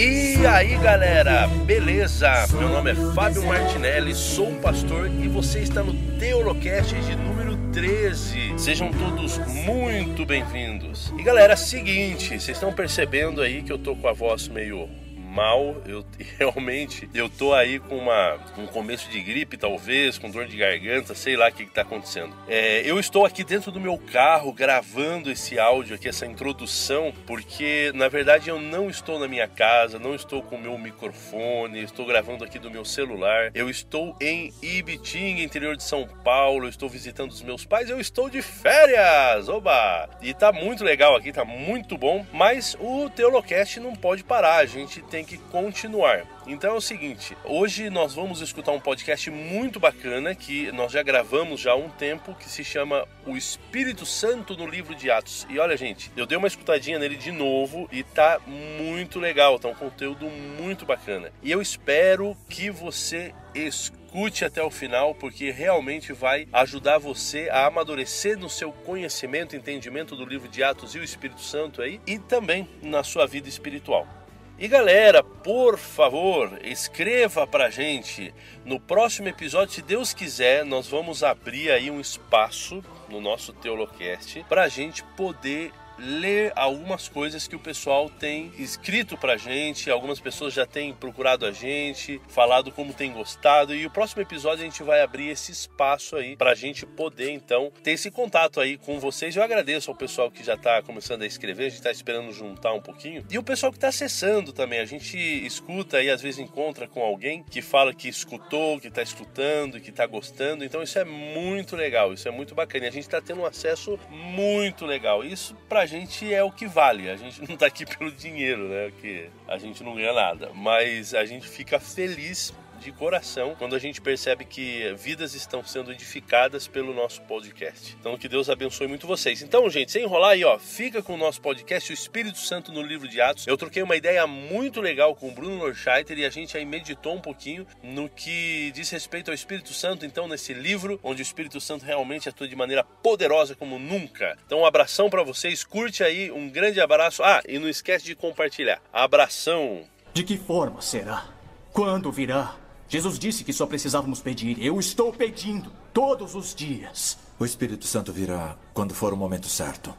E aí galera, beleza? Meu nome é Fábio Martinelli, sou um pastor e você está no Teolocast de número 13. Sejam todos muito bem-vindos. E galera, seguinte, vocês estão percebendo aí que eu tô com a voz meio mal. Eu realmente eu tô aí com uma, um começo de gripe, talvez, com dor de garganta, sei lá o que, está acontecendo. É, eu estou aqui dentro do meu carro gravando esse áudio aqui, essa introdução, porque na verdade eu não estou na minha casa, não estou com o meu microfone, estou gravando aqui do meu celular. Eu estou em Ibitinga, interior de São Paulo, estou visitando os meus pais, eu estou de férias! Oba! E tá muito legal aqui, tá muito bom, mas o Teolocast não pode parar, a gente tem continuar. Então é o seguinte, hoje nós vamos escutar um podcast muito bacana que nós já gravamos já há um tempo, que se chama O Espírito Santo no Livro de Atos. E olha, gente, eu dei uma escutadinha nele de novo e tá muito legal, tá um conteúdo muito bacana. E eu espero que você escute até o final, porque realmente vai ajudar você a amadurecer no seu conhecimento, entendimento do livro de Atos e o Espírito Santo aí, e também na sua vida espiritual. E galera, por favor, escreva pra gente. No próximo episódio, se Deus quiser, nós vamos abrir aí um espaço no nosso Teolocast pra gente poder ler algumas coisas que o pessoal tem escrito pra gente, algumas pessoas já têm procurado a gente, falado como tem gostado e o próximo episódio a gente vai abrir esse espaço aí pra gente poder então ter esse contato aí com vocês. Eu agradeço ao pessoal que já tá começando a escrever, a gente tá esperando juntar um pouquinho e o pessoal que tá acessando também. A gente escuta e às vezes encontra com alguém que fala que escutou, que tá escutando, que tá gostando. Então isso é muito legal, isso é muito bacana. E a gente tá tendo um acesso muito legal. Isso pra gente é o que vale. A gente não está aqui pelo dinheiro, né? Que a gente não ganha nada. Mas a gente fica feliz de coração quando a gente percebe que vidas estão sendo edificadas pelo nosso podcast. Então que Deus abençoe muito vocês. Então, gente, sem enrolar aí, ó, fica com o nosso podcast, o Espírito Santo no livro de Atos. Eu troquei uma ideia muito legal com o Bruno Lorscheiter e a gente aí meditou um pouquinho no que diz respeito ao Espírito Santo, então nesse livro onde o Espírito Santo realmente atua de maneira poderosa como nunca. Então, um abração para vocês, curte aí, um grande abraço. Ah, e não esquece de compartilhar. Abração. De que forma será? Quando virá? Jesus disse que só precisávamos pedir. Eu estou pedindo todos os dias. O Espírito Santo virá quando for o momento certo.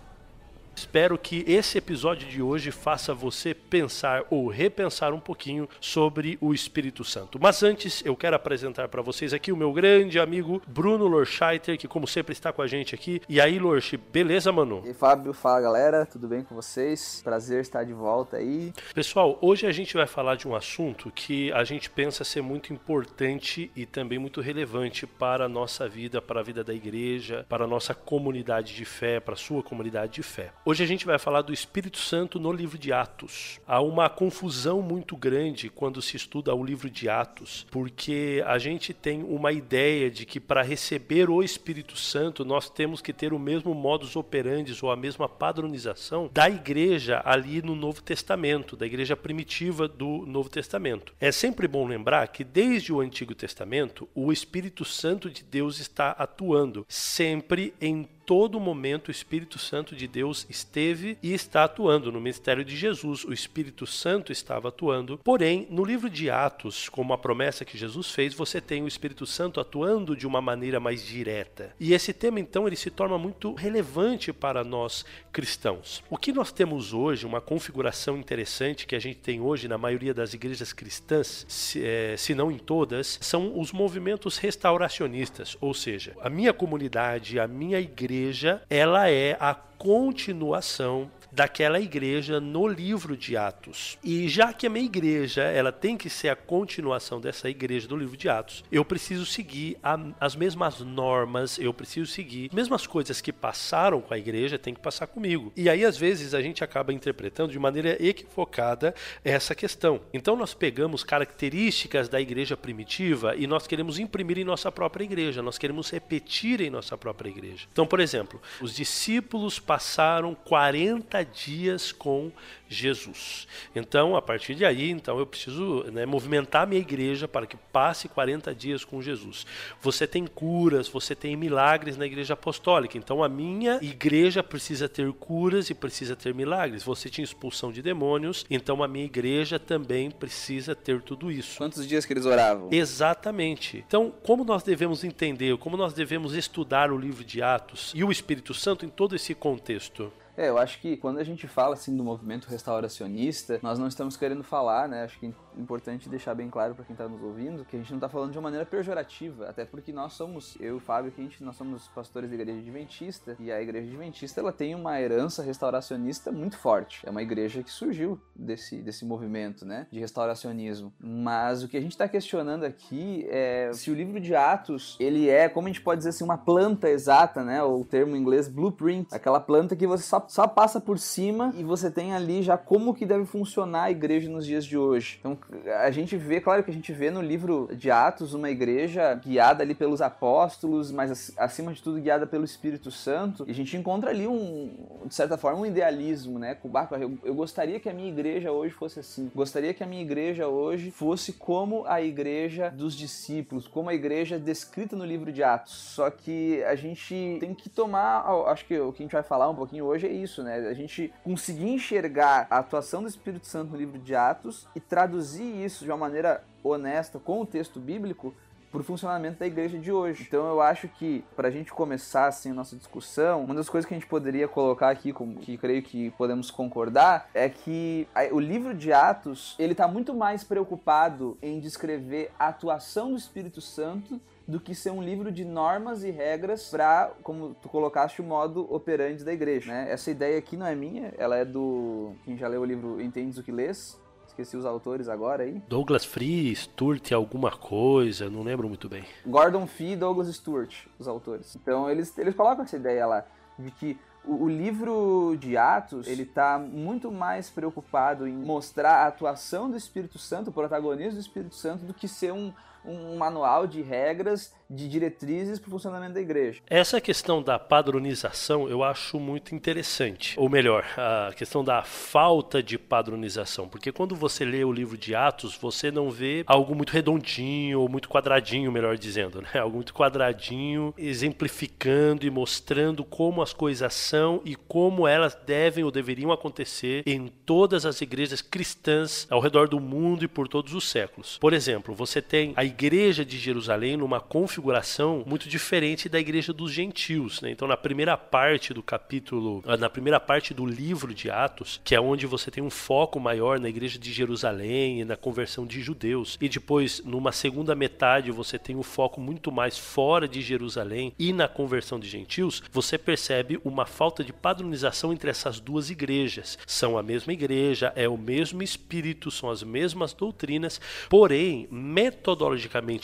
Espero que esse episódio de hoje faça você pensar ou repensar um pouquinho sobre o Espírito Santo. Mas antes, eu quero apresentar para vocês aqui o meu grande amigo Bruno Lorscheiter, que como sempre está com a gente aqui. E aí, Lorch, beleza, mano? E Fábio, fala galera, tudo bem com vocês? Prazer estar de volta aí. Pessoal, hoje a gente vai falar de um assunto que a gente pensa ser muito importante e também muito relevante para a nossa vida, para a vida da igreja, para a nossa comunidade de fé, para a sua comunidade de fé. Hoje a gente vai falar do Espírito Santo no livro de Atos. Há uma confusão muito grande quando se estuda o livro de Atos, porque a gente tem uma ideia de que para receber o Espírito Santo nós temos que ter o mesmo modus operandi ou a mesma padronização da igreja ali no Novo Testamento, da igreja primitiva do Novo Testamento. É sempre bom lembrar que desde o Antigo Testamento o Espírito Santo de Deus está atuando sempre em todo momento o Espírito Santo de Deus esteve e está atuando. No ministério de Jesus, o Espírito Santo estava atuando. Porém, no livro de Atos, como a promessa que Jesus fez, você tem o Espírito Santo atuando de uma maneira mais direta. E esse tema, então, ele se torna muito relevante para nós cristãos. O que nós temos hoje, uma configuração interessante que a gente tem hoje na maioria das igrejas cristãs, se, é, se não em todas, são os movimentos restauracionistas, ou seja, a minha comunidade, a minha igreja, igreja, ela é a continuação daquela igreja no livro de Atos. E já que a minha igreja ela tem que ser a continuação dessa igreja do livro de Atos, eu preciso seguir a, as mesmas normas, eu preciso seguir as mesmas coisas que passaram com a igreja, tem que passar comigo. E aí às vezes a gente acaba interpretando de maneira equivocada essa questão. Então nós pegamos características da igreja primitiva e nós queremos imprimir em nossa própria igreja, nós queremos repetir em nossa própria igreja. Então, por exemplo, os discípulos passaram 40 40 dias com Jesus. Então, a partir de aí, então eu preciso né, movimentar a minha igreja para que passe 40 dias com Jesus. Você tem curas, você tem milagres na igreja apostólica. Então, a minha igreja precisa ter curas e precisa ter milagres. Você tinha expulsão de demônios, então a minha igreja também precisa ter tudo isso. Quantos dias que eles oravam? Exatamente. Então, como nós devemos entender, como nós devemos estudar o livro de Atos e o Espírito Santo em todo esse contexto? É, eu acho que quando a gente fala assim do movimento restauracionista, nós não estamos querendo falar, né? Acho que importante deixar bem claro para quem está nos ouvindo que a gente não está falando de uma maneira pejorativa, até porque nós somos, eu e o Fábio, que a gente, nós somos pastores da igreja adventista e a igreja adventista ela tem uma herança restauracionista muito forte. É uma igreja que surgiu desse, desse movimento, né? De restauracionismo. Mas o que a gente está questionando aqui é se o livro de Atos ele é, como a gente pode dizer assim, uma planta exata, né? O termo em inglês blueprint, aquela planta que você só só passa por cima e você tem ali já como que deve funcionar a igreja nos dias de hoje. Então a gente vê, claro que a gente vê no livro de Atos uma igreja guiada ali pelos apóstolos, mas acima de tudo guiada pelo Espírito Santo. E a gente encontra ali um, de certa forma, um idealismo, né? Eu, eu gostaria que a minha igreja hoje fosse assim. Gostaria que a minha igreja hoje fosse como a igreja dos discípulos, como a igreja descrita no livro de Atos. Só que a gente tem que tomar, acho que o que a gente vai falar um pouquinho hoje é isso, né? A gente conseguir enxergar a atuação do Espírito Santo no livro de Atos e traduzir isso de uma maneira honesta com o texto bíblico para o funcionamento da igreja de hoje. Então eu acho que para a gente começar assim a nossa discussão, uma das coisas que a gente poderia colocar aqui, como que creio que podemos concordar, é que o livro de Atos ele está muito mais preocupado em descrever a atuação do Espírito Santo do que ser um livro de normas e regras para, como tu colocaste, o modo operante da igreja. Né? Essa ideia aqui não é minha, ela é do. Quem já leu o livro Entendes o que Lês? Esqueci os autores agora aí. Douglas Free, Stewart, alguma coisa, não lembro muito bem. Gordon Fee e Douglas Stewart, os autores. Então eles, eles colocam essa ideia lá, de que o, o livro de Atos, ele está muito mais preocupado em mostrar a atuação do Espírito Santo, o protagonismo do Espírito Santo, do que ser um, um manual de regras de diretrizes para o funcionamento da igreja. Essa questão da padronização eu acho muito interessante. Ou melhor, a questão da falta de padronização. Porque quando você lê o livro de Atos, você não vê algo muito redondinho ou muito quadradinho, melhor dizendo, né? Algo muito quadradinho, exemplificando e mostrando como as coisas são e como elas devem ou deveriam acontecer em todas as igrejas cristãs ao redor do mundo e por todos os séculos. Por exemplo, você tem a igreja de Jerusalém numa configuração muito diferente da igreja dos gentios. Né? Então, na primeira parte do capítulo, ah, na primeira parte do livro de Atos, que é onde você tem um foco maior na igreja de Jerusalém e na conversão de judeus, e depois, numa segunda metade, você tem um foco muito mais fora de Jerusalém e na conversão de gentios, você percebe uma falta de padronização entre essas duas igrejas. São a mesma igreja, é o mesmo espírito, são as mesmas doutrinas, porém,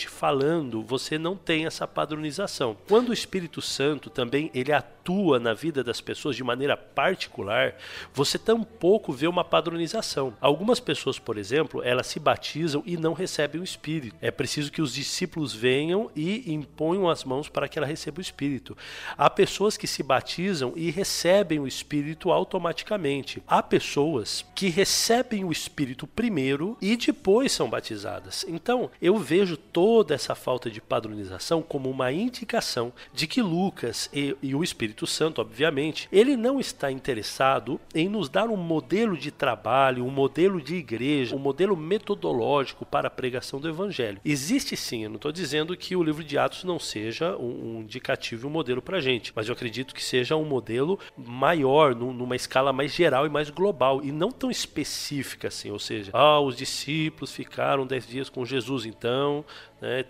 falando, você não tem essa padronização. Quando o Espírito Santo também ele atua na vida das pessoas de maneira particular, você tampouco vê uma padronização. Algumas pessoas, por exemplo, elas se batizam e não recebem o Espírito. É preciso que os discípulos venham e imponham as mãos para que ela receba o Espírito. Há pessoas que se batizam e recebem o Espírito automaticamente. Há pessoas que recebem o Espírito primeiro e depois são batizadas. Então, eu vejo toda essa falta de padronização como uma indicação de que Lucas e, e o Espírito Santo, obviamente, ele não está interessado em nos dar um modelo de trabalho, um modelo de igreja, um modelo metodológico para a pregação do Evangelho. Existe sim, eu não estou dizendo que o livro de Atos não seja um, um indicativo e um modelo para a gente, mas eu acredito que seja um modelo maior, num, numa escala mais geral e mais global, e não tão específica assim, ou seja, ah, os discípulos ficaram dez dias com Jesus, então né?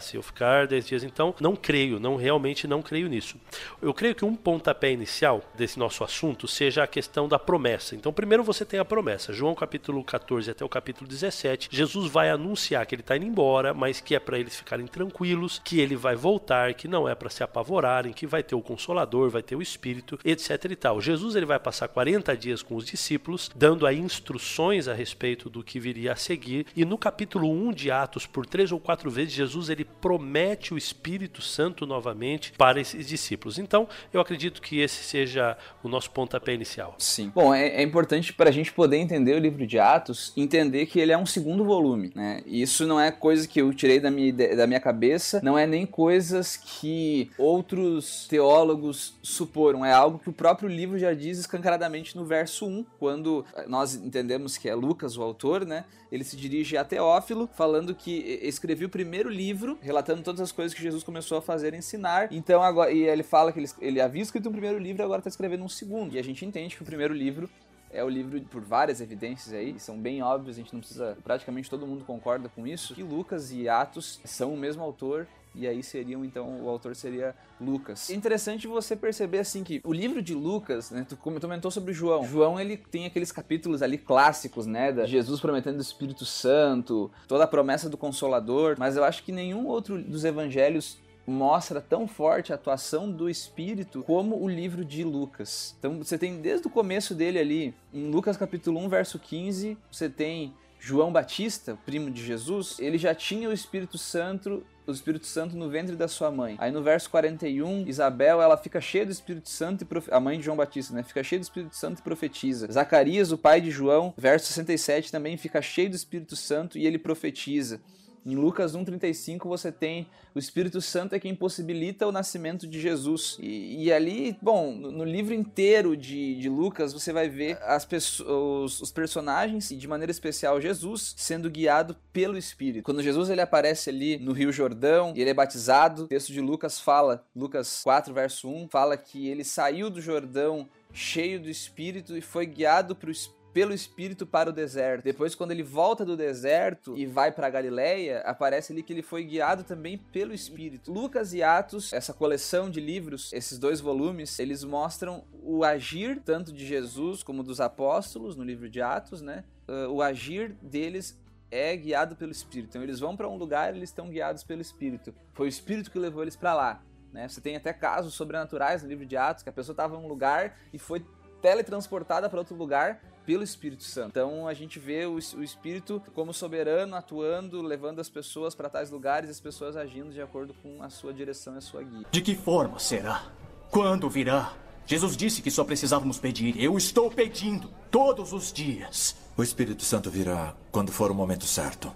Se eu ficar 10 dias, então não creio, não realmente não creio nisso. Eu creio que um pontapé inicial desse nosso assunto seja a questão da promessa. Então, primeiro você tem a promessa. João capítulo 14 até o capítulo 17, Jesus vai anunciar que ele está indo embora, mas que é para eles ficarem tranquilos, que ele vai voltar, que não é para se apavorarem, que vai ter o consolador, vai ter o espírito, etc e tal. Jesus ele vai passar 40 dias com os discípulos, dando aí instruções a respeito do que viria a seguir, e no capítulo 1 de Atos, por três ou ou quatro vezes Jesus ele promete o Espírito Santo novamente para esses discípulos. Então, eu acredito que esse seja o nosso pontapé inicial. Sim. Bom, é, é importante para a gente poder entender o livro de Atos, entender que ele é um segundo volume, né? E isso não é coisa que eu tirei da minha, da minha cabeça, não é nem coisas que outros teólogos suporam, é algo que o próprio livro já diz escancaradamente no verso 1, quando nós entendemos que é Lucas o autor, né? Ele se dirige a Teófilo, falando que escreveu o primeiro livro, relatando todas as coisas que Jesus começou a fazer ensinar. Então agora, e ele fala que ele, ele havia escrito um primeiro livro e agora está escrevendo um segundo. E a gente entende que o primeiro livro é o livro por várias evidências aí, são bem óbvias, a gente não precisa, praticamente todo mundo concorda com isso, que Lucas e Atos são o mesmo autor e aí seriam então o autor seria Lucas. É interessante você perceber assim que o livro de Lucas, né, tu comentou sobre João. João ele tem aqueles capítulos ali clássicos, né, da Jesus prometendo o Espírito Santo, toda a promessa do Consolador, mas eu acho que nenhum outro dos evangelhos mostra tão forte a atuação do Espírito como o livro de Lucas. Então você tem desde o começo dele ali, em Lucas capítulo 1, verso 15, você tem João Batista, primo de Jesus, ele já tinha o Espírito Santo o Espírito Santo no ventre da sua mãe. Aí no verso 41, Isabel, ela fica cheia do Espírito Santo e profe... a mãe de João Batista, né? Fica cheia do Espírito Santo e profetiza. Zacarias, o pai de João, verso 67 também fica cheio do Espírito Santo e ele profetiza. Em Lucas 1,35 você tem o Espírito Santo é quem possibilita o nascimento de Jesus. E, e ali, bom, no, livro inteiro de, de Lucas você vai ver as pessoas, os personagens, e de maneira especial Jesus, sendo guiado pelo Espírito. Quando Jesus ele aparece ali no Rio Jordão e ele é batizado, o texto de Lucas fala, Lucas 4, verso 1, fala que ele saiu do Jordão cheio do Espírito e foi guiado para o Espírito pelo Espírito para o deserto. Depois, quando ele volta do deserto e vai para Galileia, aparece ali que ele foi guiado também pelo Espírito. Lucas e Atos, essa coleção de livros, esses dois volumes, eles mostram o agir tanto de Jesus como dos apóstolos no livro de Atos, né? Uh, o agir deles é guiado pelo Espírito. Então eles vão para um lugar, eles estão guiados pelo Espírito. Foi o Espírito que levou eles para lá. Né? Você tem até casos sobrenaturais no livro de Atos que a pessoa estava em um lugar e foi teletransportada para outro lugar pelo Espírito Santo. Então a gente vê o, o Espírito como soberano, atuando, levando as pessoas para tais lugares, as pessoas agindo de acordo com a sua direção e a sua guia. De que forma será? Quando virá? Jesus disse que só precisávamos pedir. Eu estou pedindo todos os dias. O Espírito Santo virá quando for o momento certo.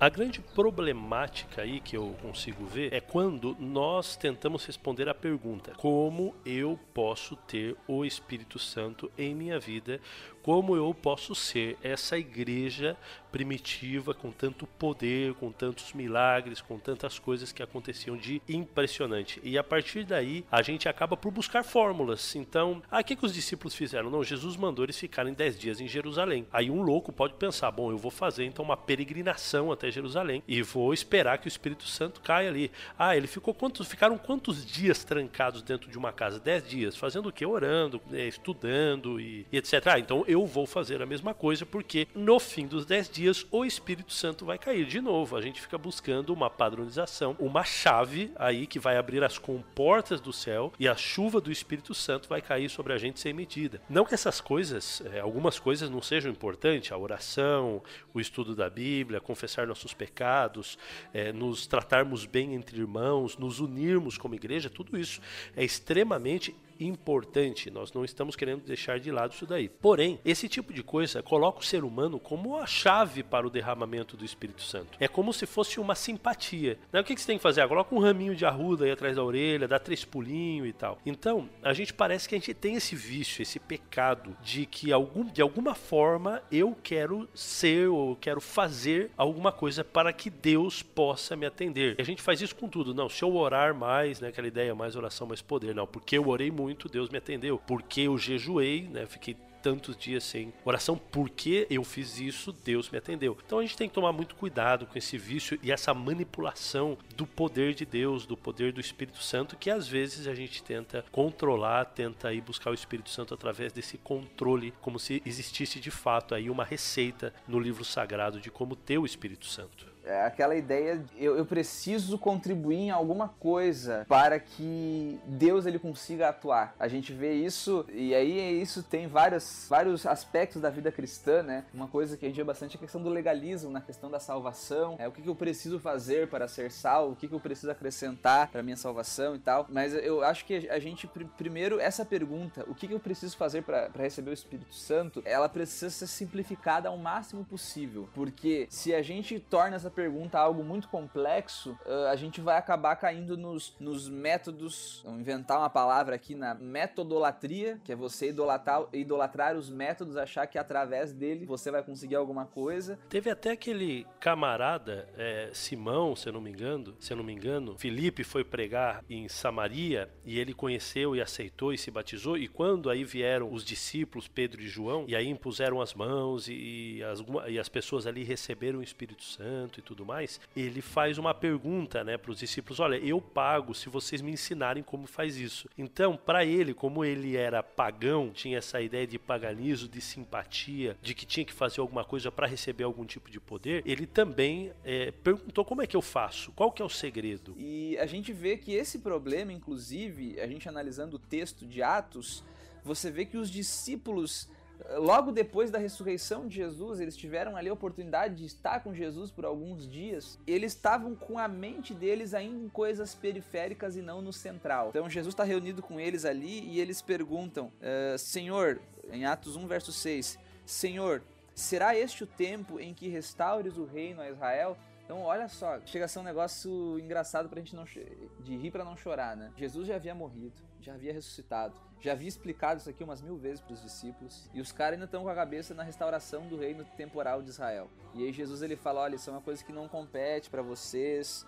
A grande problemática aí que eu consigo ver é quando nós tentamos responder a pergunta: como eu posso ter o Espírito Santo em minha vida como eu posso ser essa igreja primitiva com tanto poder, com tantos milagres, com tantas coisas que aconteciam de impressionante. E a partir daí a gente acaba por buscar fórmulas. Então, ah, o que, que os discípulos fizeram? Não, Jesus mandou eles ficarem 10 dias em Jerusalém. Aí um louco pode pensar: bom, eu vou fazer então uma peregrinação até Jerusalém e vou esperar que o Espírito Santo caia ali. Ah, ele ficou quantos, ficaram quantos dias trancados dentro de uma casa? 10 dias. Fazendo o que? Orando, né, estudando e, e etc. Ah, então eu eu vou fazer a mesma coisa, porque no fim dos 10 dias o Espírito Santo vai cair de novo. A gente fica buscando uma padronização, uma chave aí que vai abrir as comportas do céu e a chuva do Espírito Santo vai cair sobre a gente sem medida. Não que essas coisas, é, algumas coisas não sejam importantes, a oração, o estudo da Bíblia, confessar nossos pecados, é, nos tratarmos bem entre irmãos, nos unirmos como igreja, tudo isso é extremamente importante. Nós não estamos querendo deixar de lado isso daí. Porém, esse tipo de coisa coloca o ser humano como a chave para o derramamento do Espírito Santo. É como se fosse uma simpatia. Né? O que, você tem que fazer? Ah, coloca um raminho de arruda aí atrás da orelha, dá três pulinhos e tal. Então, a gente parece que a gente tem esse vício, esse pecado de que algum, de alguma forma eu quero ser ou quero fazer alguma coisa para que Deus possa me atender. E a gente faz isso com tudo. Não, se eu orar mais, né, aquela ideia mais oração, mais poder. Não, porque eu orei muito muito, Deus me atendeu. Porque eu jejuei, né? Fiquei tantos dias sem oração, porque eu fiz isso, Deus me atendeu. Então a gente tem que tomar muito cuidado com esse vício e essa manipulação do poder de Deus, do poder do Espírito Santo, que às vezes a gente tenta controlar, tenta ir buscar o Espírito Santo através desse controle, como se existisse de fato aí uma receita no livro sagrado de como ter o Espírito Santo. É aquela ideia de eu, eu, preciso contribuir em alguma coisa para que Deus ele consiga atuar. A gente vê isso e aí isso tem vários, vários aspectos da vida cristã, né? Uma coisa que a gente vê bastante é a questão do legalismo, na questão da salvação, é o que, que eu preciso fazer para ser salvo, o que, que eu preciso acrescentar para minha salvação e tal. Mas eu acho que a gente primeiro essa pergunta, o que, que eu preciso fazer para receber o Espírito Santo, ela precisa ser simplificada ao máximo possível, porque se a gente torna essa pergunta algo muito complexo, a gente vai acabar caindo nos, nos métodos. Vamos inventar uma palavra aqui na metodolatria, que é você idolatrar, idolatrar os métodos, achar que através dele você vai conseguir alguma coisa. Teve até aquele camarada, é, Simão, se eu não me engano, se eu não me engano, Felipe foi pregar em Samaria e ele conheceu e aceitou e se batizou. E quando aí vieram os discípulos, Pedro e João, e aí impuseram as mãos e as, e as pessoas ali receberam o Espírito Santo e tudo mais, ele faz uma pergunta, né, para os discípulos: olha, eu pago se vocês me ensinarem como faz isso. Então, para ele, como ele era pagão, tinha essa ideia de paganismo, de simpatia, de que tinha que fazer alguma coisa para receber algum tipo de poder, ele também é, perguntou como é que eu faço, qual que é o segredo. E a gente vê que esse problema, inclusive, a gente analisando o texto de Atos, você vê que os discípulos logo depois da ressurreição de Jesus, eles tiveram ali a oportunidade de estar com Jesus por alguns dias. Eles estavam com a mente deles ainda em coisas periféricas e não no central. Então Jesus está reunido com eles ali e eles perguntam: uh, Senhor, em Atos 1, verso 6, Senhor, será este o tempo em que restaures o reino a Israel? Então, olha só, chega a ser um negócio engraçado pra gente não de rir para não chorar, né? Jesus já havia morrido, já havia ressuscitado, já havia explicado isso aqui umas mil vezes para os discípulos, e os caras ainda estão com a cabeça na restauração do reino temporal de Israel. E aí Jesus ele fala: olha, isso é uma coisa que não compete para vocês,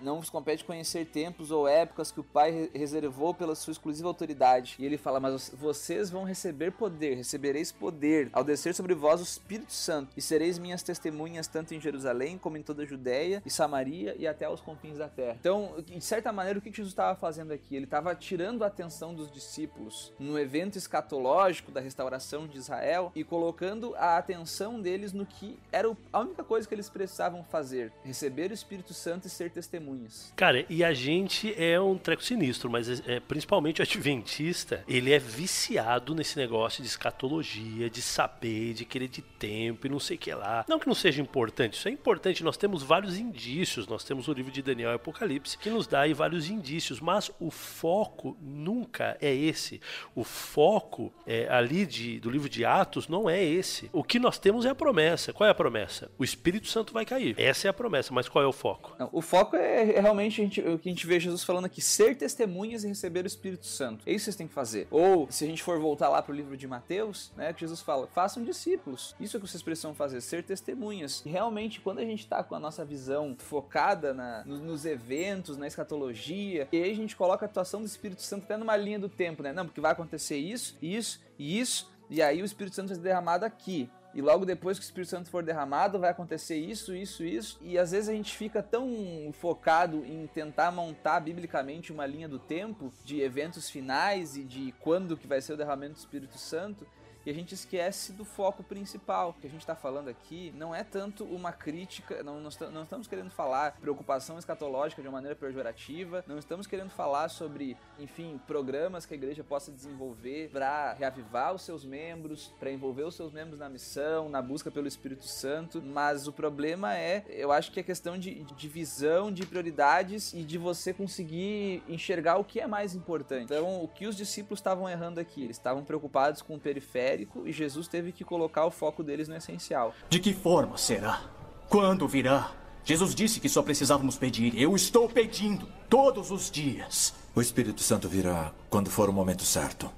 não vos compete conhecer tempos ou épocas que o Pai reservou pela sua exclusiva autoridade. E ele fala: Mas vocês vão receber poder, recebereis poder ao descer sobre vós o Espírito Santo, e sereis minhas testemunhas tanto em Jerusalém como em toda a Judéia e Samaria e até os confins da terra. Então, de certa maneira, o que Jesus estava fazendo aqui? Ele estava tirando a atenção dos discípulos no evento escatológico da restauração de Israel e colocando a atenção deles no que era a única coisa que eles precisavam fazer: receber o Espírito Santo e ser testemunhas testemunhas. Cara, e a gente é um treco sinistro, mas é, é, principalmente o adventista, ele é viciado nesse negócio de escatologia, de saber, de querer de tempo e não sei o que lá. Não que não seja importante, isso é importante, nós temos vários indícios, nós temos o livro de Daniel e Apocalipse, que nos dá aí vários indícios, mas o foco nunca é esse. O foco é, ali de, do livro de Atos não é esse. O que nós temos é a promessa. Qual é a promessa? O Espírito Santo vai cair. Essa é a promessa, mas qual é o foco? Não, o foco é é realmente a gente, o que a gente vê Jesus falando aqui: ser testemunhas e receber o Espírito Santo. É isso que vocês têm que fazer. Ou, se a gente for voltar lá pro livro de Mateus, né, que Jesus fala: façam discípulos. Isso é o que vocês precisam fazer, ser testemunhas. E realmente, quando a gente tá com a nossa visão focada na, nos, nos eventos, na escatologia, e aí a gente coloca a atuação do Espírito Santo até numa linha do tempo, né? Não, porque vai acontecer isso, isso e isso. E aí o Espírito Santo vai ser derramado aqui e logo depois que o Espírito Santo for derramado, vai acontecer isso, isso, isso. E às vezes a gente fica tão focado em tentar montar biblicamente uma linha do tempo de eventos finais e de quando que vai ser o derramamento do Espírito Santo, e a gente esquece do foco principal. O que a gente está falando aqui não é tanto uma crítica, não, não estamos querendo falar preocupação escatológica de uma maneira pejorativa, não estamos querendo falar sobre, enfim, programas que a igreja possa desenvolver para reavivar os seus membros, para envolver os seus membros na missão, na busca pelo Espírito Santo, mas o problema é, eu acho que é questão de, de visão, de prioridades e de você conseguir enxergar o que é mais importante. Então, o que os discípulos estavam errando aqui? Eles estavam preocupados com o periférico e Jesus teve que colocar o foco deles no essencial. De que forma será? Quando virá? Jesus disse que só precisávamos pedir. Eu estou pedindo todos os dias. O Espírito Santo virá quando for o momento certo.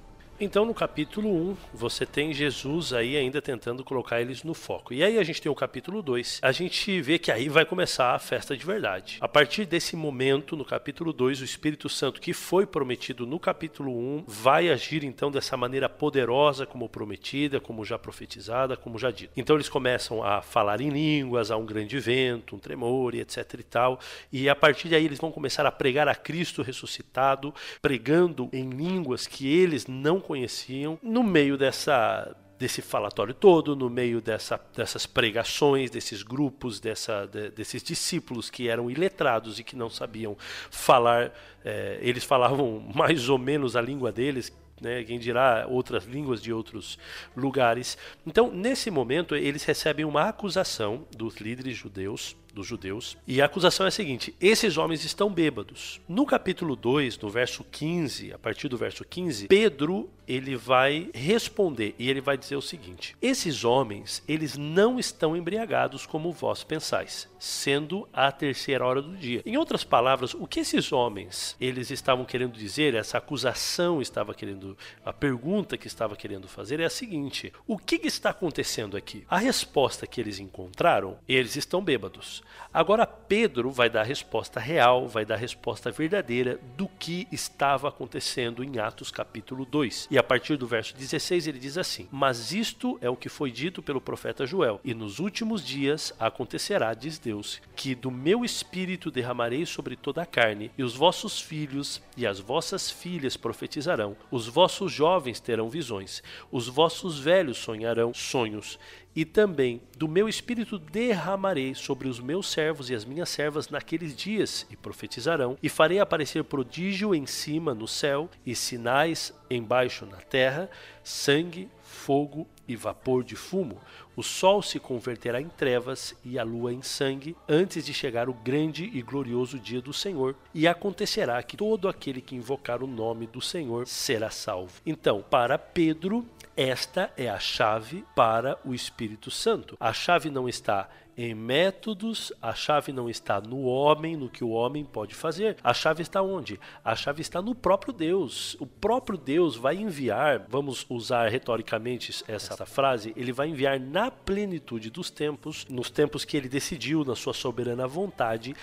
Então, no capítulo 1, você tem Jesus aí ainda tentando colocar eles no foco. E aí a gente tem o capítulo 2, a gente vê que aí vai começar a festa de verdade. A partir desse momento, no capítulo 2, o Espírito Santo que foi prometido no capítulo 1 vai agir então dessa maneira poderosa como prometida, como já profetizada, como já dito. Então eles começam a falar em línguas, há um grande vento, um tremor e etc e tal. E a partir daí eles vão começar a pregar a Cristo ressuscitado, pregando em línguas que eles não conheciam no meio dessa desse falatório todo, no meio dessa, dessas pregações, desses grupos, dessa, de, desses discípulos que eram iletrados e que não sabiam falar, é, eles falavam mais ou menos a língua deles, né, quem dirá outras línguas de outros lugares. Então, nesse momento, eles recebem uma acusação dos líderes judeus dos judeus. E a acusação é a seguinte: esses homens estão bêbados. No capítulo 2, no verso 15, a partir do verso 15, Pedro ele vai responder e ele vai dizer o seguinte: Esses homens, eles não estão embriagados como vós pensais, sendo a terceira hora do dia. Em outras palavras, o que esses homens eles estavam querendo dizer, essa acusação estava querendo, a pergunta que estava querendo fazer é a seguinte: o que está acontecendo aqui? A resposta que eles encontraram, eles estão bêbados. Agora Pedro vai dar a resposta real, vai dar a resposta verdadeira do que estava acontecendo em Atos capítulo 2. E a partir do verso 16 ele diz assim: Mas isto é o que foi dito pelo profeta Joel, e nos últimos dias acontecerá, diz Deus, que do meu espírito derramarei sobre toda a carne, e os vossos filhos e as vossas filhas profetizarão, os vossos jovens terão visões, os vossos velhos sonharão sonhos, e também do meu espírito derramarei sobre os meus servos e as minhas servas naqueles dias, e profetizarão, e farei aparecer prodígio em cima no céu, e sinais embaixo na terra, sangue, fogo e vapor de fumo. O sol se converterá em trevas e a lua em sangue, antes de chegar o grande e glorioso dia do Senhor, e acontecerá que todo aquele que invocar o nome do Senhor será salvo. Então, para Pedro, esta é a chave para o Espírito Santo. A chave não está em métodos, a chave não está no homem, no que o homem pode fazer. A chave está onde? A chave está no próprio Deus. O próprio Deus vai enviar, vamos usar retoricamente essa frase, ele vai enviar na plenitude dos tempos, nos tempos que ele decidiu, na sua soberana vontade,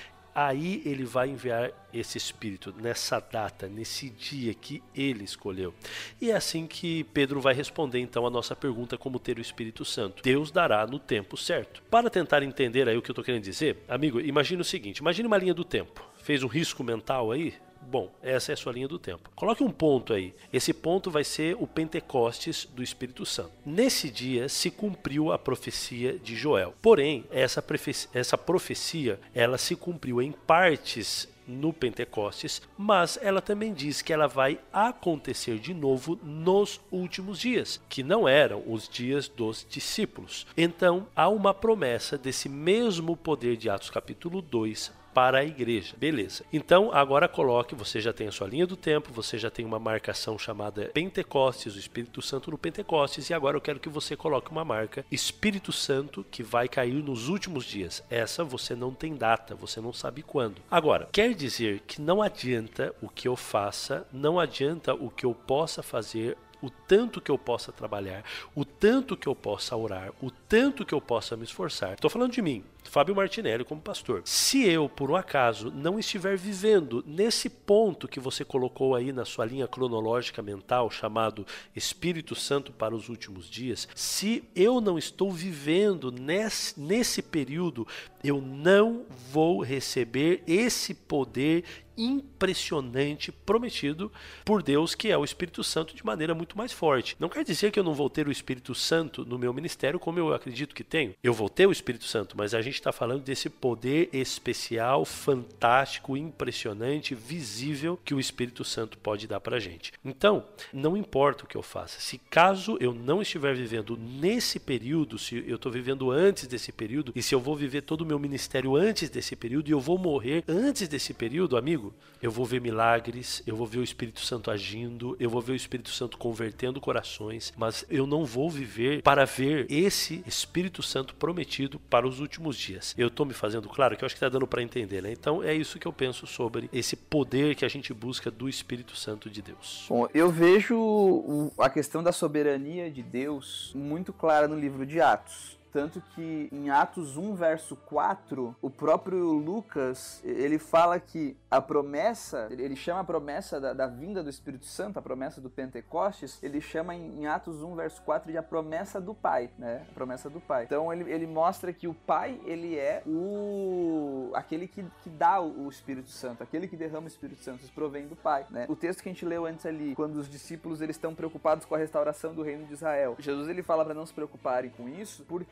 aí ele vai enviar esse Espírito nessa data, nesse dia que ele escolheu. E é assim que Pedro vai responder então a nossa pergunta como ter o Espírito Santo. Deus dará no tempo certo. Para tentar entender aí o que eu estou querendo dizer, amigo, imagine o seguinte: imagine uma linha do tempo. Fez um risco mental aí? Bom, essa é a sua linha do tempo. Coloque um ponto aí. Esse ponto vai ser o Pentecostes do Espírito Santo. Nesse dia se cumpriu a profecia de Joel. Porém, essa, essa profecia ela se cumpriu em partes no Pentecostes, mas ela também diz que ela vai acontecer de novo nos últimos dias, que não eram os dias dos discípulos. Então, há uma promessa desse mesmo poder de Atos capítulo 2 para a igreja. Beleza. Então, agora coloque, você já tem a sua linha do tempo, você já tem uma marcação chamada Pentecostes, o Espírito Santo no Pentecostes, e agora eu quero que você coloque uma marca Espírito Santo que vai cair nos últimos dias. Essa você não tem data, você não sabe quando. Agora, quer dizer que não adianta o que eu faça, não adianta o que eu possa fazer o tanto que eu possa trabalhar, o tanto que eu possa orar, o tanto que eu possa me esforçar. Estou falando de mim, Fábio Martinelli como pastor. Se eu, por um acaso, não estiver vivendo nesse ponto que você colocou aí na sua linha cronológica mental, chamado Espírito Santo para os últimos dias, se eu não estou vivendo nesse, nesse período, eu não vou receber esse poder impressionante prometido por Deus, que é o Espírito Santo, de maneira muito mais forte. Não quer dizer que eu não vou ter o Espírito Santo no meu ministério, como eu acredito que tenho. Eu vou ter o Espírito Santo, mas a gente está falando desse poder especial, fantástico, impressionante, visível que o Espírito Santo pode dar para gente. Então, não importa o que eu faça, se caso eu não estiver vivendo nesse período, se eu estou vivendo antes desse período, e se eu vou viver todo o meu ministério antes desse período e eu vou morrer antes desse período, amigo, eu vou ver milagres, eu vou ver o Espírito Santo agindo, eu vou ver o Espírito Santo convertendo corações, mas eu não vou viver para ver esse Espírito Santo prometido para os últimos dias. Eu estou me fazendo claro que eu acho que está dando para entender, né? Então é isso que eu penso sobre esse poder que a gente busca do Espírito Santo de Deus. Bom, eu vejo a questão da soberania de Deus muito clara no livro de Atos tanto que em Atos 1, verso 4, o próprio Lucas, ele fala que a promessa, ele chama a promessa da, da vinda do Espírito Santo, a promessa do Pentecostes, ele chama em, em, Atos 1, verso 4, de a promessa do Pai, né? A promessa do Pai. Então ele, ele mostra que o Pai, ele é o aquele que, que dá o, Espírito Santo, aquele que derrama o Espírito Santo, isso provém do Pai, né? O texto que a gente leu antes ali, quando os discípulos eles estão preocupados com a restauração do reino de Israel, Jesus ele fala para não se preocuparem com isso, por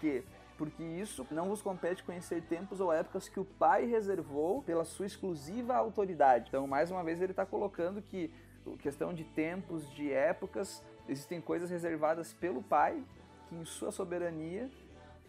porque isso não vos compete conhecer tempos ou épocas que o Pai reservou pela sua exclusiva autoridade. Então, mais uma vez, ele está colocando que questão de tempos, de épocas, existem coisas reservadas pelo Pai, que em sua soberania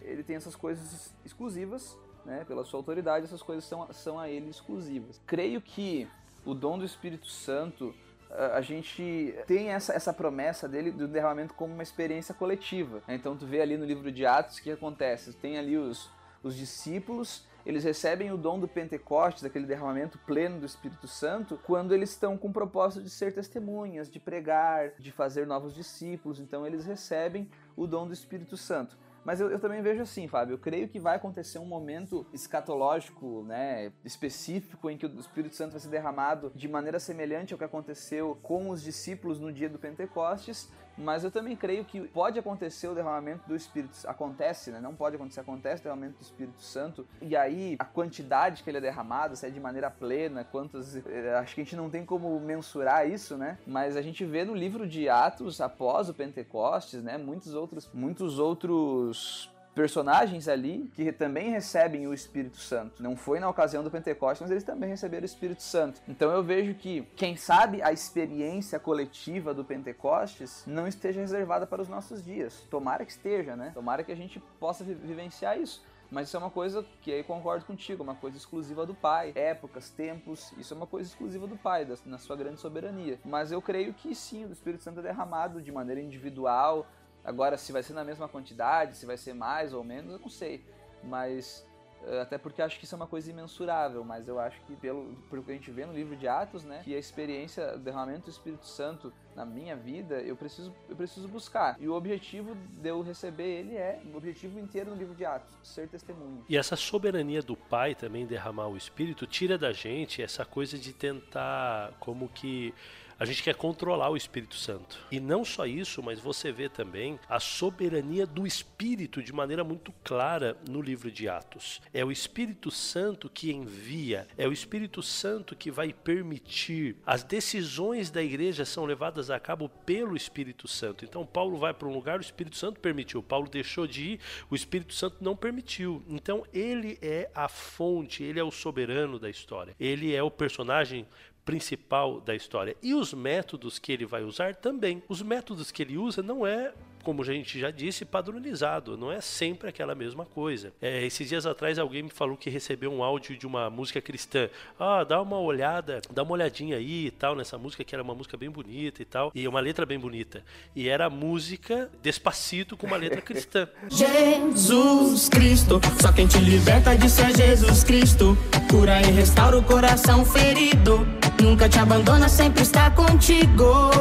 ele tem essas coisas exclusivas, né? Pela sua autoridade, essas coisas são, são a ele exclusivas. Creio que o dom do Espírito Santo a gente tem essa, essa promessa dele do derramamento como uma experiência coletiva. Então tu vê ali no livro de Atos o que acontece. Tem ali os, os discípulos, eles recebem o dom do Pentecostes, aquele derramamento pleno do Espírito Santo, quando eles estão com o propósito de ser testemunhas, de pregar, de fazer novos discípulos. Então eles recebem o dom do Espírito Santo. Mas eu, eu, também vejo assim, Fábio, eu creio que vai acontecer um momento escatológico, né, específico, em que o Espírito Santo vai ser derramado de maneira semelhante ao que aconteceu com os discípulos no dia do Pentecostes, mas eu também creio que pode acontecer o derramamento do Espírito acontece, né? Não pode acontecer, acontece o derramamento do Espírito Santo. E aí a quantidade que ele é derramado, se é de maneira plena, quantas, eh, acho que a gente não tem como mensurar isso, né? Mas a gente vê no livro de Atos após o Pentecostes, né, muitos outros muitos outros personagens ali que também recebem o Espírito Santo. Não foi na ocasião do Pentecostes, mas eles também receberam o Espírito Santo. Então eu vejo que, quem sabe, a experiência coletiva do Pentecostes não esteja reservada para os nossos dias. Tomara que esteja, né? Tomara que a gente possa vivenciar isso. Mas isso é uma coisa que aí concordo contigo, uma coisa exclusiva do Pai. Épocas, tempos, isso é uma coisa exclusiva do Pai, na sua grande soberania. Mas eu creio que sim, o Espírito Santo é derramado de maneira individual, Agora, se vai ser na mesma quantidade, se vai ser mais ou menos, eu não sei. Mas eh, até porque acho que isso é uma coisa imensurável, mas eu acho que pelo, pelo que a gente vê no livro de Atos, né, que a experiência do derramamento do Espírito Santo na minha vida, eu preciso, eu preciso buscar. E o objetivo de eu receber ele é, o objetivo inteiro no livro de Atos, ser testemunho. E essa soberania do Pai também derramar o Espírito tira da gente essa coisa de tentar como que a gente quer controlar o Espírito Santo. E não só isso, mas você vê também a soberania do Espírito de maneira muito clara no livro de Atos. É o Espírito Santo que envia, é o Espírito Santo que vai permitir. As decisões da igreja são levadas a cabo pelo Espírito Santo. Então Paulo vai para um lugar, o Espírito Santo permitiu. Paulo deixou de ir, o Espírito Santo não permitiu. Então ele é a fonte, ele é o soberano da história. Ele é o personagem principal da história. E os métodos que ele vai usar também. Os métodos que ele usa não é como a gente já disse, padronizado, não é sempre aquela mesma coisa. É, esses dias atrás alguém me falou que recebeu um áudio de uma música cristã. Ah, dá uma olhada, dá uma olhadinha aí e tal, nessa música que era uma música bem bonita e tal, e uma letra bem bonita. E era música Despacito com uma letra cristã. Jesus Cristo, só quem te liberta disso é Jesus Cristo. Cura e restaura o coração ferido. Nunca te abandona, sempre está contigo.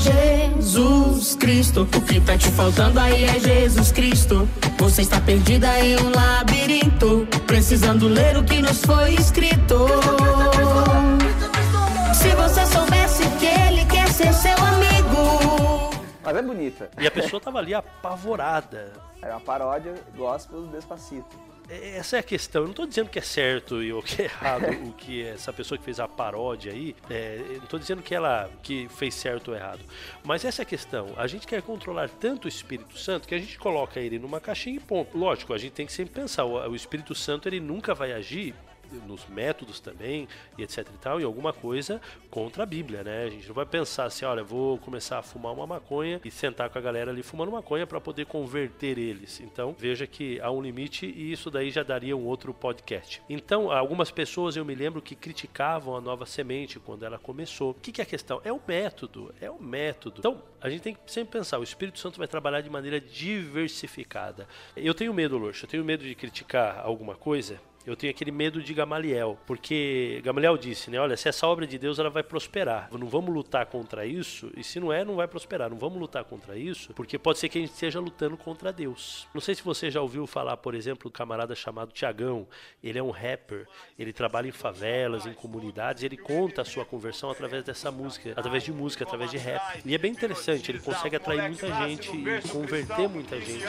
Jesus Cristo, o que tá te faltando aí é Jesus Cristo. Você está perdida em um labirinto, precisando ler o que nos foi escrito. Se você soubesse que ele quer ser seu amigo. Mas é bonita. E a pessoa tava ali apavorada. É uma paródia gospel do Despacito. É, essa é a questão. Eu não estou dizendo que é certo ou que é errado o que essa pessoa que fez a paródia aí. É, não estou dizendo que ela que fez certo ou errado. Mas essa é a questão. A gente quer controlar tanto o Espírito Santo que a gente coloca ele numa caixinha e ponto. Lógico, a gente tem que sempre pensar. O Espírito Santo ele nunca vai agir nos métodos também e etc e tal, e alguma coisa contra a Bíblia, né? A gente não vai pensar assim, olha, vou começar a fumar uma maconha e sentar com a galera ali fumando maconha para poder converter eles. Então, veja que há um limite e isso daí já daria um outro podcast. Então, algumas pessoas eu me lembro que criticavam a nova semente quando ela começou. O que, que é a questão? É o método, é o método. Então, a gente tem que sempre pensar, o Espírito Santo vai trabalhar de maneira diversificada. Eu tenho medo, Luxo, eu tenho medo de criticar alguma coisa eu tenho aquele medo de Gamaliel, porque Gamaliel disse, né, olha, se essa obra de Deus ela vai prosperar, não vamos lutar contra isso, e se não é, não vai prosperar, não vamos lutar contra isso, porque pode ser que a gente esteja lutando contra Deus. Não sei se você já ouviu falar, por exemplo, do camarada chamado Tiagão, ele é um rapper, ele trabalha em favelas, em comunidades, ele conta a sua conversão através dessa música, através de música, através de rap. E é bem interessante, ele consegue atrair muita gente e converter muita gente.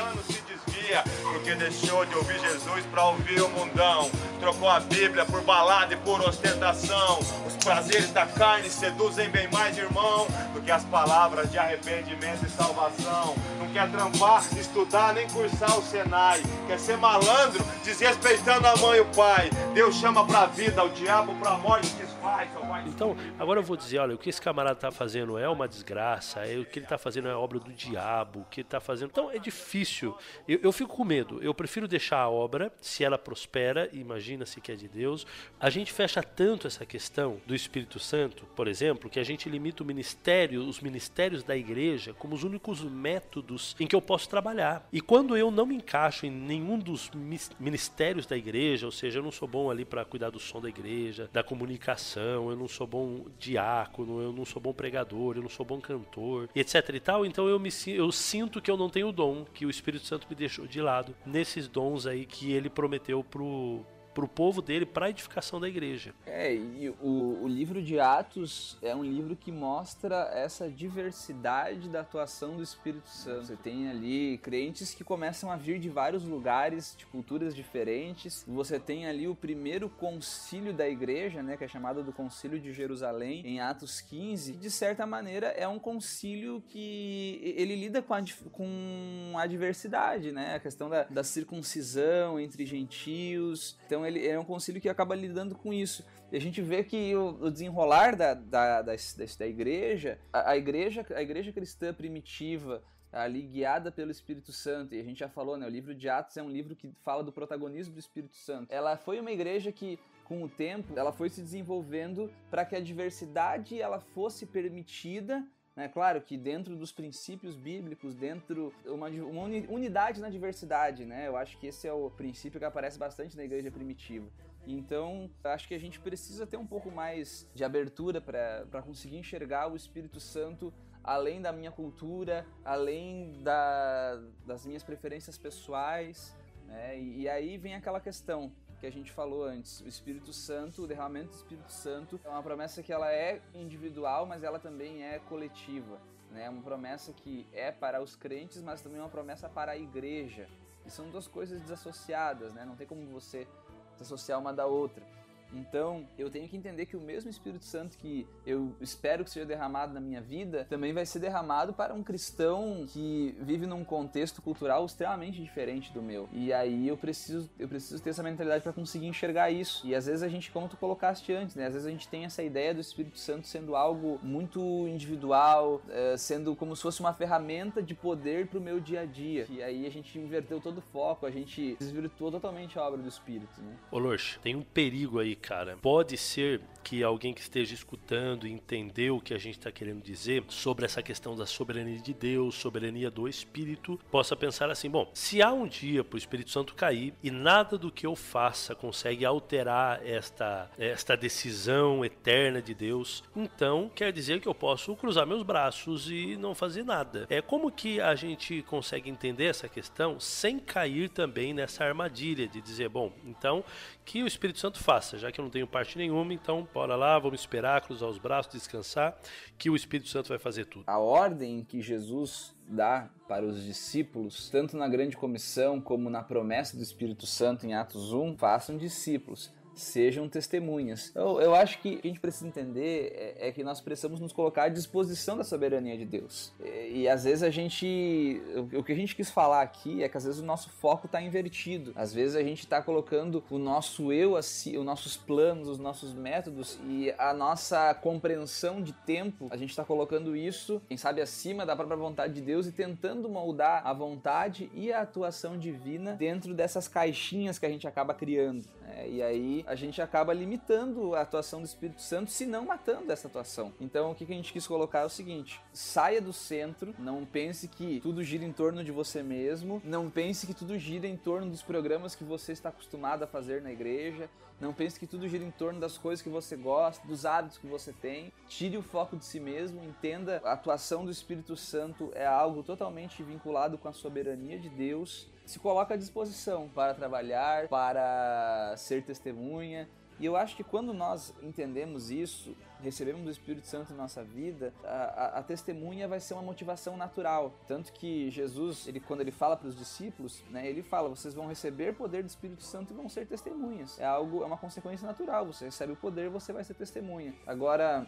porque deixou de ouvir Jesus para ouvir o mundão. Trocou a Bíblia por balada e por ostentação. Os prazeres da carne seduzem bem mais, irmão, do que as palavras de arrependimento e salvação. Não quer trampar, estudar nem cursar o Senai. Quer ser malandro, desrespeitando a mãe e o pai. Deus chama pra vida, o diabo pra morte que faz. Então, agora eu vou dizer, olha, o que esse camarada está fazendo é uma desgraça, é, o que ele está fazendo é obra do diabo, o que ele está fazendo. Então, é difícil. Eu, eu, fico com medo. Eu prefiro deixar a obra, se ela prospera, imagina-se que é de Deus. A gente fecha tanto essa questão do Espírito Santo, por exemplo, que a gente limita o ministério, os ministérios da igreja, como os únicos métodos em que eu posso trabalhar. E quando eu não me encaixo em nenhum dos ministérios da igreja, ou seja, eu não sou bom ali para cuidar do som da igreja, da comunicação, eu não sou bom diácono, eu não sou bom pregador, eu não sou bom cantor, etc e tal, então eu me eu sinto que eu não tenho o dom que o Espírito Santo me deixou de lado nesses dons aí que ele prometeu pro para o povo dele, para a edificação da igreja. É, e o, o livro de Atos é um livro que mostra essa diversidade da atuação do Espírito Santo. Você tem ali crentes que começam a vir de vários lugares, de culturas diferentes. Você tem ali o primeiro concílio da igreja, né, que é chamado do Concílio de Jerusalém, em Atos 15. De certa maneira, é um concílio que ele lida com a, com a diversidade, né? A questão da, da circuncisão entre gentios. Então ele, é um concílio que acaba lidando com isso. E a gente vê que o, desenrolar da, da, da, da igreja, a, a, igreja, a igreja cristã primitiva, ali guiada pelo Espírito Santo, e a gente já falou, né, o livro de Atos é um livro que fala do protagonismo do Espírito Santo. Ela foi uma igreja que com o tempo, ela foi se desenvolvendo para que a diversidade ela fosse permitida é claro que dentro dos princípios bíblicos, dentro uma, uma unidade na diversidade, né? Eu acho que esse é o princípio que aparece bastante na igreja primitiva. Então, acho que a gente precisa ter um pouco mais de abertura para conseguir enxergar o Espírito Santo além da minha cultura, além da, das minhas preferências pessoais. Né? E, e aí vem aquela questão: que a gente falou antes. O Espírito Santo, o derramamento do Espírito Santo é uma promessa que ela é individual, mas ela também é coletiva. Né? É uma promessa que é para os crentes, mas também é uma promessa para a igreja. E são duas coisas desassociadas, né? Não tem como você desassociar uma da outra. Então, eu tenho que entender que o mesmo Espírito Santo que eu espero que seja derramado na minha vida, também vai ser derramado para um cristão que vive num contexto cultural extremamente diferente do meu. E aí eu preciso, eu preciso ter essa mentalidade para conseguir enxergar isso. E às vezes a gente, como tu colocaste antes, né? Às vezes a gente tem essa ideia do Espírito Santo sendo algo muito individual, é, sendo como se fosse uma ferramenta de poder para o meu dia a dia. E aí a gente inverteu todo o foco, a gente desvirtuou totalmente a obra do Espírito, né? Ô Lorch, tem um perigo aí cara. Pode ser que alguém que esteja escutando e entendeu o que a gente está querendo dizer sobre essa questão da soberania de Deus, soberania do Espírito, possa pensar assim: bom, se há um dia para o Espírito Santo cair e nada do que eu faça consegue alterar esta, esta decisão eterna de Deus, então quer dizer que eu posso cruzar meus braços e não fazer nada. É como que a gente consegue entender essa questão sem cair também nessa armadilha de dizer, bom, então que o Espírito Santo faça, já que eu não tenho parte nenhuma, então bora lá, vamos esperar, cruzar os braços, descansar, que o Espírito Santo vai fazer tudo. A ordem que Jesus dá para os discípulos, tanto na grande comissão como na promessa do Espírito Santo em Atos 1, façam discípulos sejam testemunhas. Eu, eu acho que o que a gente precisa entender é, é, que nós precisamos nos colocar à disposição da soberania de Deus. E, e às vezes a gente. O, o, que a gente quis falar aqui é que às vezes o nosso foco está invertido. Às vezes a gente está colocando o nosso eu, assim, os nossos planos, os nossos métodos e a nossa compreensão de tempo, a gente está colocando isso, quem sabe, acima da própria vontade de Deus e tentando moldar a vontade e a atuação divina dentro dessas caixinhas que a gente acaba criando. Né? E aí a gente acaba limitando a atuação do Espírito Santo, se não matando essa atuação. Então, o que a gente quis colocar é o seguinte: saia do centro, não pense que tudo gira em torno de você mesmo, não pense que tudo gira em torno dos programas que você está acostumado a fazer na igreja, não pense que tudo gira em torno das coisas que você gosta, dos hábitos que você tem. Tire o foco de si mesmo, entenda a atuação do Espírito Santo é algo totalmente vinculado com a soberania de Deus. Se coloca à disposição para trabalhar, para ser testemunha, e eu acho que quando nós entendemos isso, recebemos do Espírito Santo em nossa vida, a, a, a, testemunha vai ser uma motivação natural. Tanto que Jesus, ele, quando ele fala para os discípulos, né, ele fala: vocês vão receber poder do Espírito Santo e vão ser testemunhas. É algo, é uma consequência natural. Você recebe o poder, você vai ser testemunha. Agora,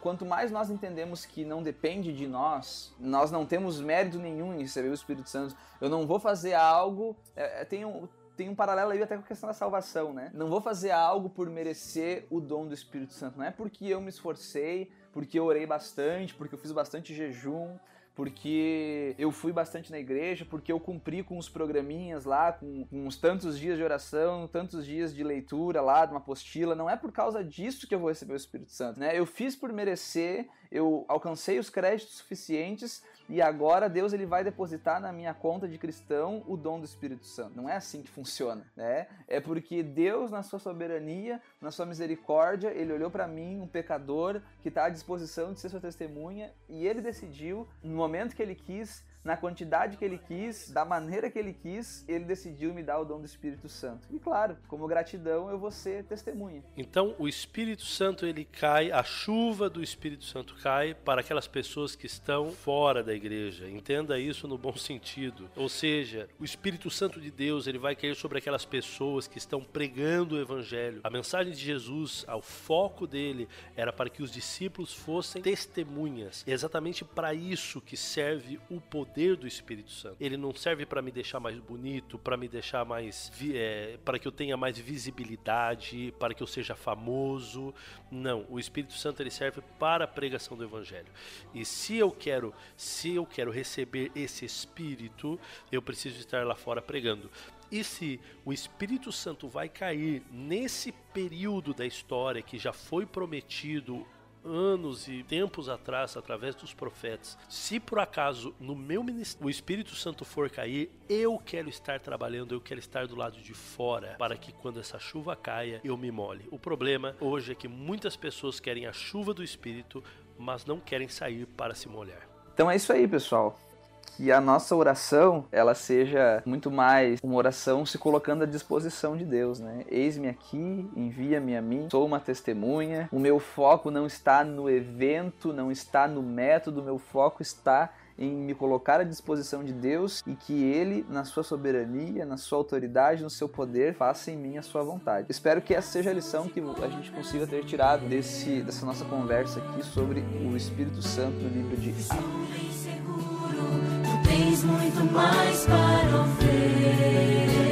quanto mais nós entendemos que não depende de nós, nós não temos mérito nenhum em receber o Espírito Santo. Eu não vou fazer algo. É, é tem um tem um paralelo aí até com a questão da salvação, né? Não vou fazer algo por merecer o dom do Espírito Santo. Não é porque eu me esforcei, porque eu orei bastante, porque eu fiz bastante jejum, porque eu fui bastante na igreja, porque eu cumpri com os programinhas lá, com, com uns tantos dias de oração, tantos dias de leitura lá, de uma apostila. Não é por causa disso que eu vou receber o Espírito Santo, né? Eu fiz por merecer, eu alcancei os créditos suficientes e agora Deus ele vai depositar na minha conta de cristão o dom do Espírito Santo. Não é assim que funciona, né? É porque Deus, na sua soberania, na sua misericórdia, ele olhou para mim, um pecador que está à disposição de ser sua testemunha, e ele decidiu, no momento que ele quis, na quantidade que ele quis, da maneira que ele quis, ele decidiu me dar o dom do Espírito Santo. E claro, como gratidão, eu vou ser testemunha. Então, o Espírito Santo ele cai, a chuva do Espírito Santo cai para aquelas pessoas que estão fora da igreja. Entenda isso no bom sentido. Ou seja, o Espírito Santo de Deus, ele vai cair sobre aquelas pessoas que estão pregando o evangelho. A mensagem de Jesus, o foco dele era para que os discípulos fossem testemunhas. É exatamente para isso que serve o poder poder do Espírito Santo. Ele não serve para me deixar mais bonito, para me deixar mais. É, para que eu tenha mais visibilidade, para que eu seja famoso. Não, o Espírito Santo ele serve para a pregação do Evangelho. E se eu quero, se eu quero receber esse Espírito, eu preciso estar lá fora pregando. E se o Espírito Santo vai cair nesse período da história que já foi prometido anos e tempos atrás, através dos profetas, se por acaso no meu ministério o Espírito Santo for cair, eu quero estar trabalhando, eu quero estar do lado de fora, para que quando essa chuva caia, eu me molhe. O problema hoje é que muitas pessoas querem a chuva do Espírito, mas não querem sair para se molhar. Então é isso aí, pessoal que a nossa oração ela seja muito mais uma oração se colocando à disposição de Deus, né? Eis-me aqui, envia-me a mim, sou uma testemunha. O meu foco não está no evento, não está no método, meu foco está em me colocar à disposição de Deus e que Ele, na sua soberania, na sua autoridade, no seu poder, faça em mim a sua vontade. Espero que essa seja a lição que a gente consiga ter tirado desse, dessa nossa conversa aqui sobre o Espírito Santo no livro de Atos tens muito mais para oferecer.